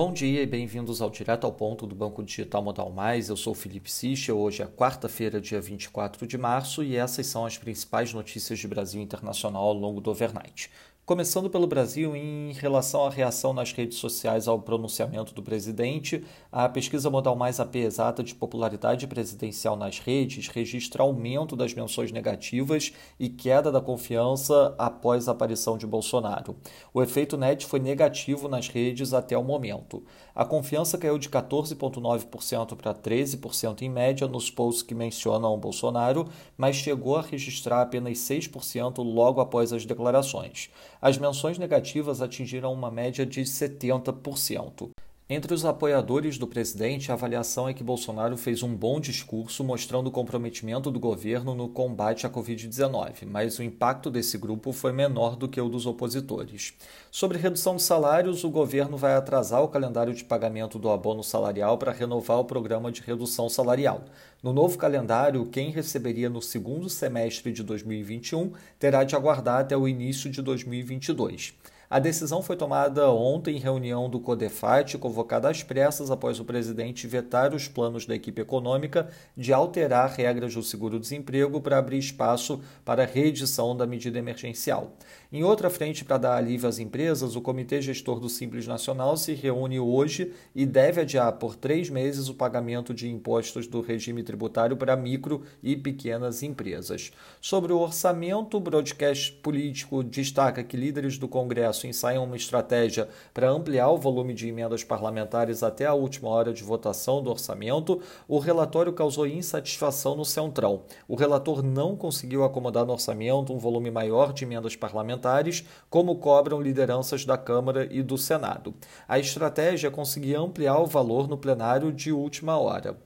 Bom dia e bem-vindos ao Direto ao Ponto do Banco Digital Modal Mais. Eu sou Felipe Sichel. Hoje é quarta-feira, dia 24 de março, e essas são as principais notícias de Brasil Internacional ao longo do overnight. Começando pelo Brasil, em relação à reação nas redes sociais ao pronunciamento do presidente, a pesquisa Modal Mais AP exata de popularidade presidencial nas redes registra aumento das menções negativas e queda da confiança após a aparição de Bolsonaro. O efeito net foi negativo nas redes até o momento. A confiança caiu de 14,9% para 13% em média nos posts que mencionam Bolsonaro, mas chegou a registrar apenas 6% logo após as declarações as menções negativas atingiram uma média de 70%. Entre os apoiadores do presidente, a avaliação é que Bolsonaro fez um bom discurso mostrando o comprometimento do governo no combate à Covid-19, mas o impacto desse grupo foi menor do que o dos opositores. Sobre redução de salários, o governo vai atrasar o calendário de pagamento do abono salarial para renovar o programa de redução salarial. No novo calendário, quem receberia no segundo semestre de 2021 terá de aguardar até o início de 2022. A decisão foi tomada ontem em reunião do CODEFAT, convocada às pressas após o presidente vetar os planos da equipe econômica de alterar regras do seguro-desemprego para abrir espaço para a reedição da medida emergencial. Em outra frente para dar alívio às empresas, o Comitê Gestor do Simples Nacional se reúne hoje e deve adiar por três meses o pagamento de impostos do regime tributário para micro e pequenas empresas. Sobre o orçamento, o broadcast político destaca que líderes do Congresso Congresso ensaiam uma estratégia para ampliar o volume de emendas parlamentares até a última hora de votação do orçamento, o relatório causou insatisfação no Centrão. O relator não conseguiu acomodar no orçamento um volume maior de emendas parlamentares, como cobram lideranças da Câmara e do Senado. A estratégia conseguir ampliar o valor no plenário de última hora.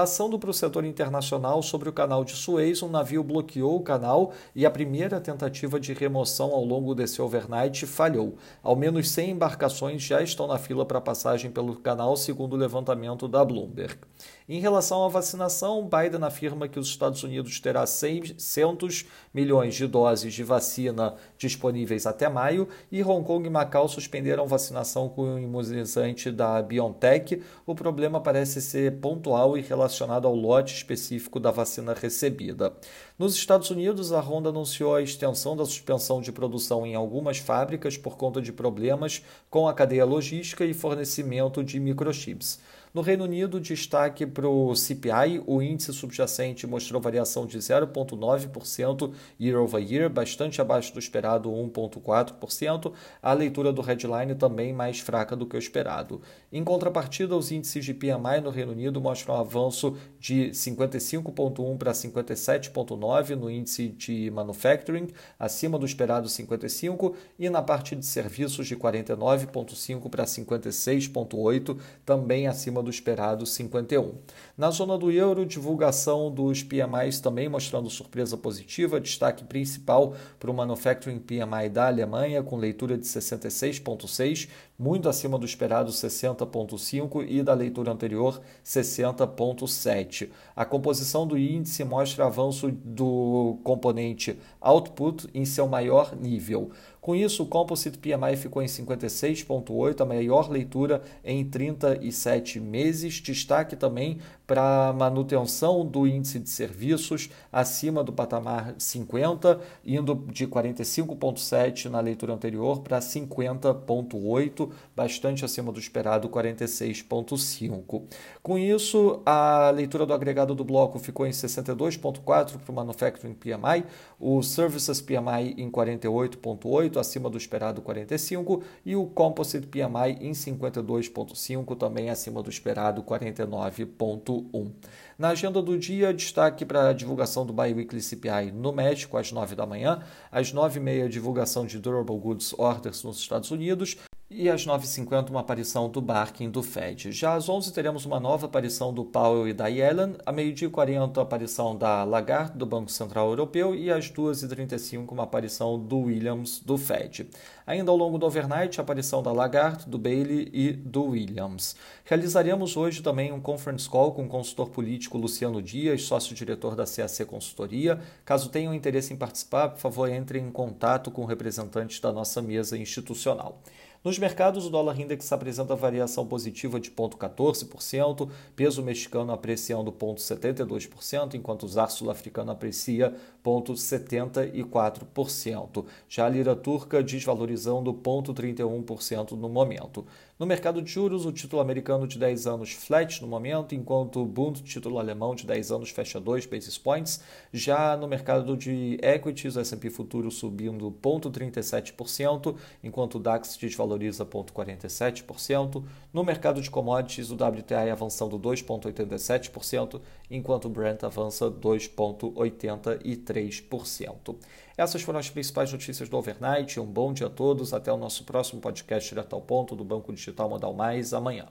Passando para o setor internacional, sobre o canal de Suez, um navio bloqueou o canal e a primeira tentativa de remoção ao longo desse overnight falhou. Ao menos 100 embarcações já estão na fila para passagem pelo canal, segundo o levantamento da Bloomberg. Em relação à vacinação, Biden afirma que os Estados Unidos terá 600 milhões de doses de vacina disponíveis até maio e Hong Kong e Macau suspenderam vacinação com o imunizante da BioNTech. O problema parece ser pontual e relacionado ao lote específico da vacina recebida. Nos Estados Unidos, a Honda anunciou a extensão da suspensão de produção em algumas fábricas por conta de problemas com a cadeia logística e fornecimento de microchips. No Reino Unido, destaque para o CPI, o índice subjacente mostrou variação de 0,9% year over year, bastante abaixo do esperado 1,4%. A leitura do headline também mais fraca do que o esperado. Em contrapartida, os índices de PMI no Reino Unido mostram um avanço de 55,1 para 57,9 no índice de manufacturing, acima do esperado 55, e na parte de serviços de 49,5 para 56,8, também acima acima do esperado 51. Na zona do euro, divulgação dos PMIs também mostrando surpresa positiva, destaque principal para o Manufacturing PMI da Alemanha, com leitura de 66,6, muito acima do esperado 60,5 e da leitura anterior 60,7. A composição do índice mostra avanço do componente output em seu maior nível. Com isso, o Composite PMI ficou em 56,8, a maior leitura em 37 meses. Destaque também para a manutenção do índice de serviços acima do patamar 50, indo de 45,7 na leitura anterior para 50,8, bastante acima do esperado 46,5. Com isso, a leitura do agregado do bloco ficou em 62,4 para o Manufacturing PMI, o Services PMI em 48,8, acima do esperado 45, e o Composite PMI em 52,5, também acima do esperado 49,1. 1. Na agenda do dia, destaque para a divulgação do Biweekly CPI no México, às 9 da manhã, às 9h30, divulgação de Durable Goods Orders nos Estados Unidos, e às 9h50 uma aparição do Barkin do Fed. Já às 11 teremos uma nova aparição do Powell e da Yellen, à meio-dia e 40 a aparição da Lagarde do Banco Central Europeu e às 2h35 uma aparição do Williams do Fed. Ainda ao longo do overnight, a aparição da Lagarde, do Bailey e do Williams. Realizaremos hoje também um conference call com o consultor político Luciano Dias, sócio-diretor da CAC Consultoria. Caso tenham interesse em participar, por favor, entre em contato com representantes da nossa mesa institucional. Nos mercados, o dólar index apresenta variação positiva de 0,14%, peso mexicano apreciando 0,72%, enquanto o ZAR sul-africano aprecia 0,74%. Já a lira turca desvalorizando 0,31% no momento. No mercado de juros, o título americano de 10 anos flat no momento, enquanto o Bund, título alemão de 10 anos, fecha 2 basis points. Já no mercado de equities, o S&P futuro subindo 0,37%, enquanto o DAX desvaloriza 0,47%. No mercado de commodities, o WTI avançando 2,87%, enquanto o Brent avança 2,83%. Essas foram as principais notícias do overnight. Um bom dia a todos. Até o nosso próximo podcast direto ao ponto do Banco Digital Modal Mais amanhã.